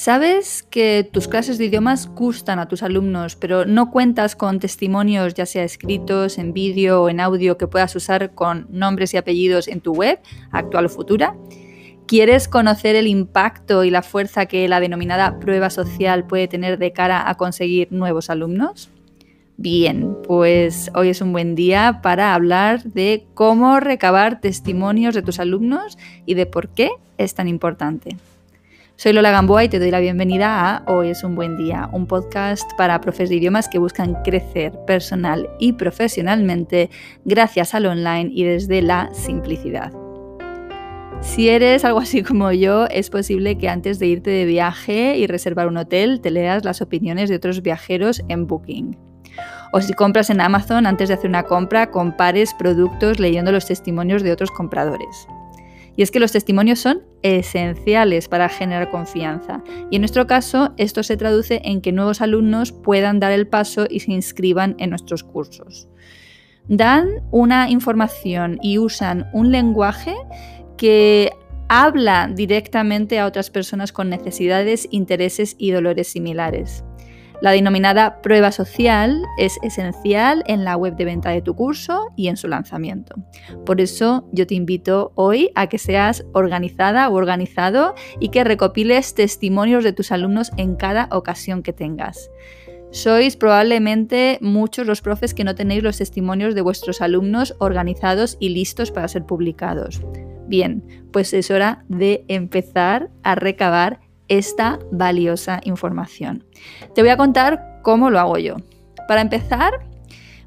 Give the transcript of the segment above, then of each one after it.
Sabes que tus clases de idiomas gustan a tus alumnos, pero no cuentas con testimonios, ya sea escritos, en vídeo o en audio, que puedas usar con nombres y apellidos en tu web, actual o futura. ¿Quieres conocer el impacto y la fuerza que la denominada prueba social puede tener de cara a conseguir nuevos alumnos? Bien, pues hoy es un buen día para hablar de cómo recabar testimonios de tus alumnos y de por qué es tan importante. Soy Lola Gamboa y te doy la bienvenida a Hoy es un buen día, un podcast para profes de idiomas que buscan crecer personal y profesionalmente gracias al online y desde la simplicidad. Si eres algo así como yo, es posible que antes de irte de viaje y reservar un hotel te leas las opiniones de otros viajeros en Booking. O si compras en Amazon, antes de hacer una compra, compares productos leyendo los testimonios de otros compradores. Y es que los testimonios son esenciales para generar confianza. Y en nuestro caso, esto se traduce en que nuevos alumnos puedan dar el paso y se inscriban en nuestros cursos. Dan una información y usan un lenguaje que habla directamente a otras personas con necesidades, intereses y dolores similares. La denominada prueba social es esencial en la web de venta de tu curso y en su lanzamiento. Por eso yo te invito hoy a que seas organizada o organizado y que recopiles testimonios de tus alumnos en cada ocasión que tengas. Sois probablemente muchos los profes que no tenéis los testimonios de vuestros alumnos organizados y listos para ser publicados. Bien, pues es hora de empezar a recabar esta valiosa información. Te voy a contar cómo lo hago yo. Para empezar,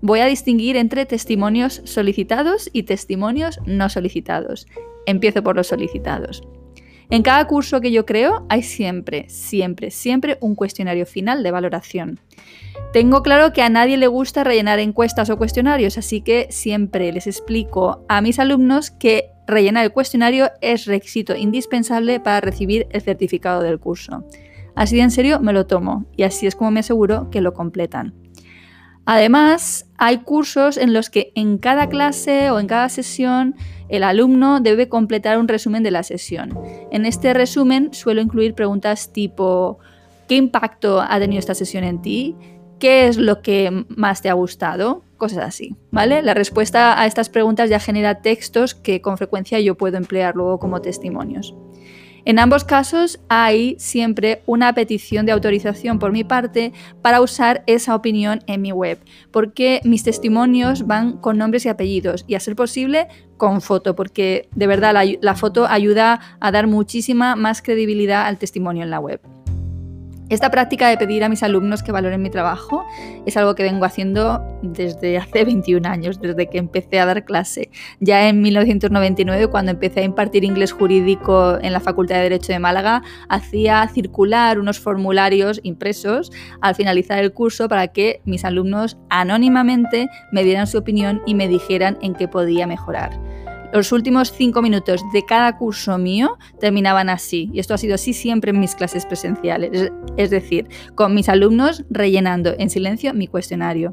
voy a distinguir entre testimonios solicitados y testimonios no solicitados. Empiezo por los solicitados. En cada curso que yo creo hay siempre, siempre, siempre un cuestionario final de valoración. Tengo claro que a nadie le gusta rellenar encuestas o cuestionarios, así que siempre les explico a mis alumnos que rellenar el cuestionario es requisito indispensable para recibir el certificado del curso. Así de en serio me lo tomo y así es como me aseguro que lo completan. Además, hay cursos en los que en cada clase o en cada sesión el alumno debe completar un resumen de la sesión. En este resumen suelo incluir preguntas tipo ¿qué impacto ha tenido esta sesión en ti? ¿Qué es lo que más te ha gustado? Cosas así, ¿vale? La respuesta a estas preguntas ya genera textos que con frecuencia yo puedo emplear luego como testimonios. En ambos casos hay siempre una petición de autorización por mi parte para usar esa opinión en mi web, porque mis testimonios van con nombres y apellidos y a ser posible con foto, porque de verdad la, la foto ayuda a dar muchísima más credibilidad al testimonio en la web. Esta práctica de pedir a mis alumnos que valoren mi trabajo es algo que vengo haciendo desde hace 21 años, desde que empecé a dar clase. Ya en 1999, cuando empecé a impartir inglés jurídico en la Facultad de Derecho de Málaga, hacía circular unos formularios impresos al finalizar el curso para que mis alumnos anónimamente me dieran su opinión y me dijeran en qué podía mejorar. Los últimos cinco minutos de cada curso mío terminaban así, y esto ha sido así siempre en mis clases presenciales, es decir, con mis alumnos rellenando en silencio mi cuestionario.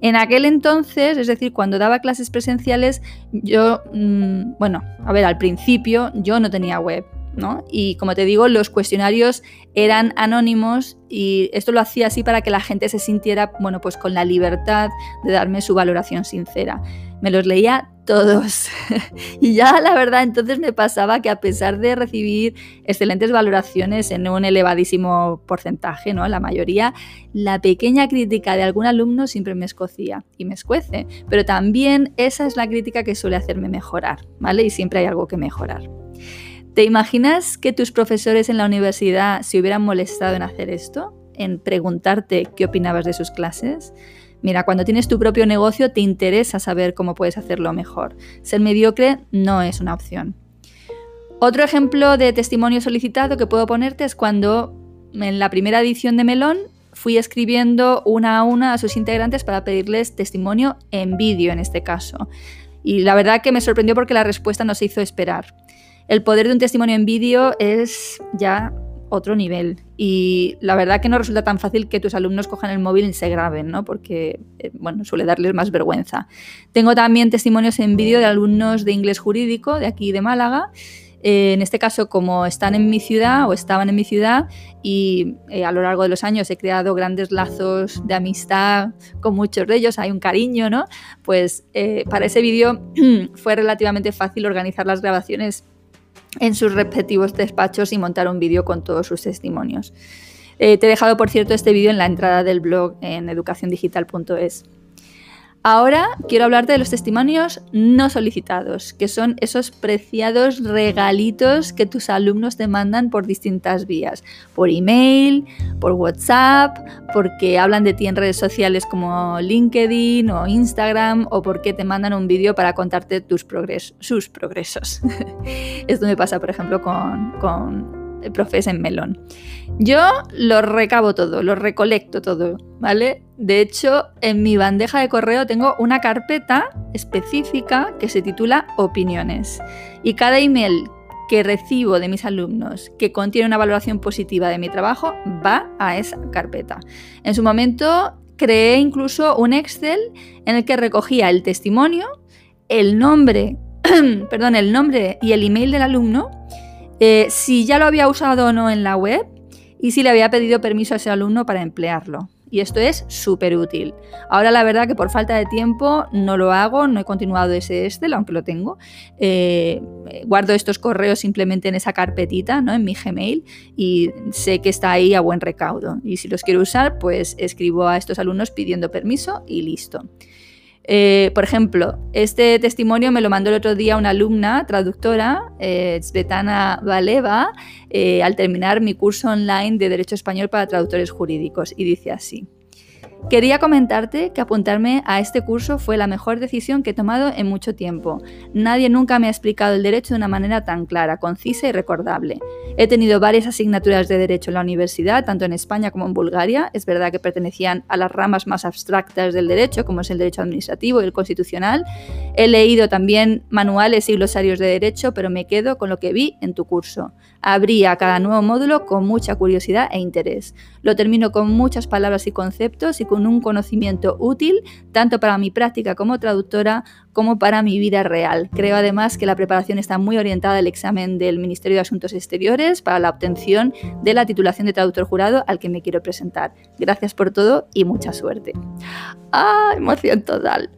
En aquel entonces, es decir, cuando daba clases presenciales, yo, mm, bueno, a ver, al principio yo no tenía web, ¿no? Y como te digo, los cuestionarios eran anónimos y esto lo hacía así para que la gente se sintiera, bueno, pues con la libertad de darme su valoración sincera. Me los leía todos. y ya la verdad entonces me pasaba que a pesar de recibir excelentes valoraciones en un elevadísimo porcentaje, ¿no? La mayoría, la pequeña crítica de algún alumno siempre me escocía y me escuece, pero también esa es la crítica que suele hacerme mejorar, ¿vale? Y siempre hay algo que mejorar. ¿Te imaginas que tus profesores en la universidad se hubieran molestado en hacer esto? ¿En preguntarte qué opinabas de sus clases? Mira, cuando tienes tu propio negocio te interesa saber cómo puedes hacerlo mejor. Ser mediocre no es una opción. Otro ejemplo de testimonio solicitado que puedo ponerte es cuando en la primera edición de Melón fui escribiendo una a una a sus integrantes para pedirles testimonio en vídeo en este caso. Y la verdad que me sorprendió porque la respuesta no se hizo esperar. El poder de un testimonio en vídeo es ya otro nivel. Y la verdad que no resulta tan fácil que tus alumnos cojan el móvil y se graben, ¿no? Porque, eh, bueno, suele darles más vergüenza. Tengo también testimonios en vídeo de alumnos de inglés jurídico de aquí de Málaga. Eh, en este caso, como están en mi ciudad o estaban en mi ciudad y eh, a lo largo de los años he creado grandes lazos de amistad con muchos de ellos, hay un cariño, ¿no? Pues para ese vídeo fue relativamente fácil organizar las grabaciones en sus respectivos despachos y montar un vídeo con todos sus testimonios. Eh, te he dejado, por cierto, este vídeo en la entrada del blog en educaciondigital.es. Ahora quiero hablarte de los testimonios no solicitados, que son esos preciados regalitos que tus alumnos te mandan por distintas vías, por email, por WhatsApp, porque hablan de ti en redes sociales como LinkedIn o Instagram, o porque te mandan un vídeo para contarte tus sus progresos. Esto me pasa, por ejemplo, con, con profes en Melón. Yo lo recabo todo, lo recolecto todo, ¿vale? De hecho, en mi bandeja de correo tengo una carpeta específica que se titula Opiniones. Y cada email que recibo de mis alumnos que contiene una valoración positiva de mi trabajo va a esa carpeta. En su momento creé incluso un Excel en el que recogía el testimonio, el nombre, perdón, el nombre y el email del alumno eh, si ya lo había usado o no en la web y si le había pedido permiso a ese alumno para emplearlo. Y esto es súper útil. Ahora la verdad que por falta de tiempo no lo hago, no he continuado ese Excel, aunque lo tengo. Eh, guardo estos correos simplemente en esa carpetita, ¿no? en mi Gmail, y sé que está ahí a buen recaudo. Y si los quiero usar, pues escribo a estos alumnos pidiendo permiso y listo. Eh, por ejemplo, este testimonio me lo mandó el otro día una alumna traductora, eh, Valeva, eh, al terminar mi curso online de Derecho Español para Traductores Jurídicos, y dice así. Quería comentarte que apuntarme a este curso fue la mejor decisión que he tomado en mucho tiempo. Nadie nunca me ha explicado el derecho de una manera tan clara, concisa y recordable. He tenido varias asignaturas de derecho en la universidad, tanto en España como en Bulgaria. Es verdad que pertenecían a las ramas más abstractas del derecho, como es el derecho administrativo y el constitucional. He leído también manuales y glosarios de derecho, pero me quedo con lo que vi en tu curso. Abría cada nuevo módulo con mucha curiosidad e interés. Lo termino con muchas palabras y conceptos y con un conocimiento útil tanto para mi práctica como traductora como para mi vida real. Creo además que la preparación está muy orientada al examen del Ministerio de Asuntos Exteriores para la obtención de la titulación de traductor jurado al que me quiero presentar. Gracias por todo y mucha suerte. ¡Ah! Emoción total.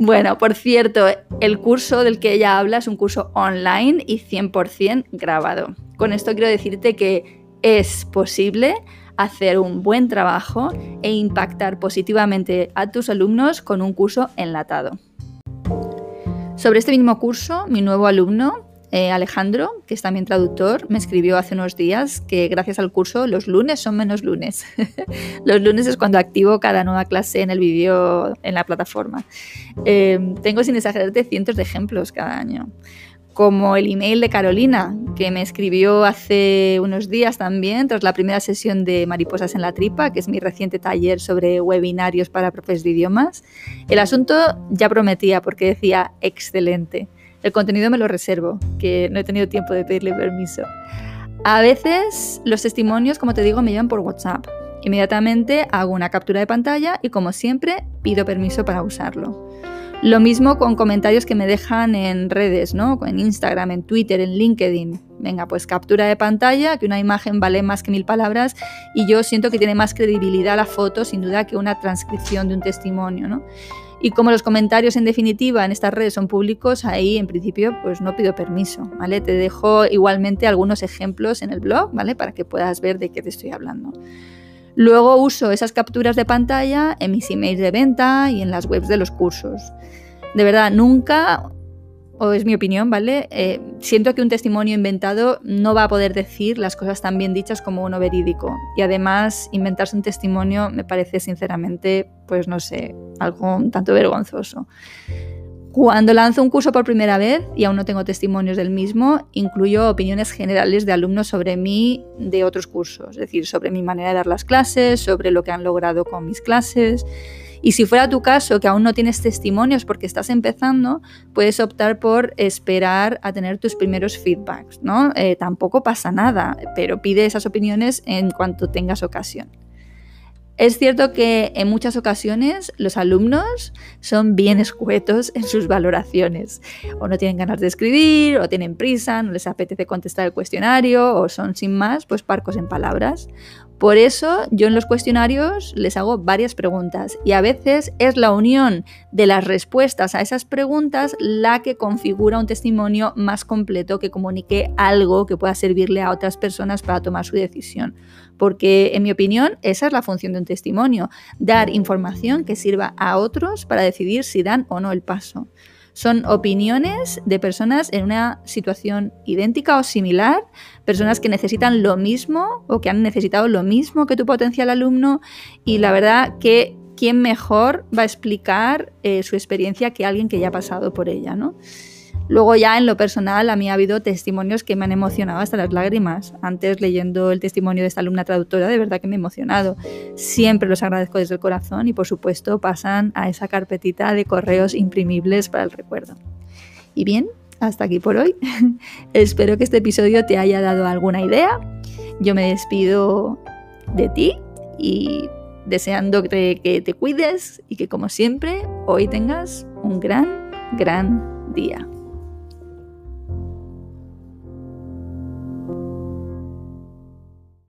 Bueno, por cierto, el curso del que ella habla es un curso online y 100% grabado. Con esto quiero decirte que es posible hacer un buen trabajo e impactar positivamente a tus alumnos con un curso enlatado. Sobre este mismo curso, mi nuevo alumno, eh, Alejandro, que es también traductor, me escribió hace unos días que gracias al curso los lunes son menos lunes. los lunes es cuando activo cada nueva clase en el vídeo en la plataforma. Eh, tengo sin exagerarte cientos de ejemplos cada año como el email de Carolina, que me escribió hace unos días también, tras la primera sesión de Mariposas en la Tripa, que es mi reciente taller sobre webinarios para profes de idiomas. El asunto ya prometía porque decía excelente. El contenido me lo reservo, que no he tenido tiempo de pedirle permiso. A veces los testimonios, como te digo, me llevan por WhatsApp. Inmediatamente hago una captura de pantalla y como siempre pido permiso para usarlo. Lo mismo con comentarios que me dejan en redes, ¿no? En Instagram, en Twitter, en LinkedIn. Venga, pues captura de pantalla, que una imagen vale más que mil palabras y yo siento que tiene más credibilidad la foto, sin duda, que una transcripción de un testimonio, ¿no? Y como los comentarios en definitiva en estas redes son públicos, ahí en principio pues no pido permiso, ¿vale? Te dejo igualmente algunos ejemplos en el blog, ¿vale? Para que puedas ver de qué te estoy hablando. Luego uso esas capturas de pantalla en mis emails de venta y en las webs de los cursos. De verdad, nunca o es mi opinión, ¿vale? Eh, siento que un testimonio inventado no va a poder decir las cosas tan bien dichas como uno verídico. Y además, inventarse un testimonio me parece sinceramente, pues no sé, algo un tanto vergonzoso. Cuando lanzo un curso por primera vez y aún no tengo testimonios del mismo, incluyo opiniones generales de alumnos sobre mí de otros cursos, es decir, sobre mi manera de dar las clases, sobre lo que han logrado con mis clases. Y si fuera tu caso, que aún no tienes testimonios porque estás empezando, puedes optar por esperar a tener tus primeros feedbacks, ¿no? Eh, tampoco pasa nada, pero pide esas opiniones en cuanto tengas ocasión. Es cierto que en muchas ocasiones los alumnos son bien escuetos en sus valoraciones. O no tienen ganas de escribir, o tienen prisa, no les apetece contestar el cuestionario, o son sin más, pues parcos en palabras. Por eso yo en los cuestionarios les hago varias preguntas y a veces es la unión de las respuestas a esas preguntas la que configura un testimonio más completo que comunique algo que pueda servirle a otras personas para tomar su decisión. Porque en mi opinión esa es la función de un testimonio, dar información que sirva a otros para decidir si dan o no el paso. Son opiniones de personas en una situación idéntica o similar, personas que necesitan lo mismo o que han necesitado lo mismo que tu potencial alumno y la verdad que quién mejor va a explicar eh, su experiencia que alguien que ya ha pasado por ella, ¿no? Luego ya en lo personal a mí ha habido testimonios que me han emocionado hasta las lágrimas. Antes leyendo el testimonio de esta alumna traductora, de verdad que me he emocionado. Siempre los agradezco desde el corazón y por supuesto pasan a esa carpetita de correos imprimibles para el recuerdo. Y bien, hasta aquí por hoy. Espero que este episodio te haya dado alguna idea. Yo me despido de ti y deseando que te cuides y que como siempre hoy tengas un gran, gran día.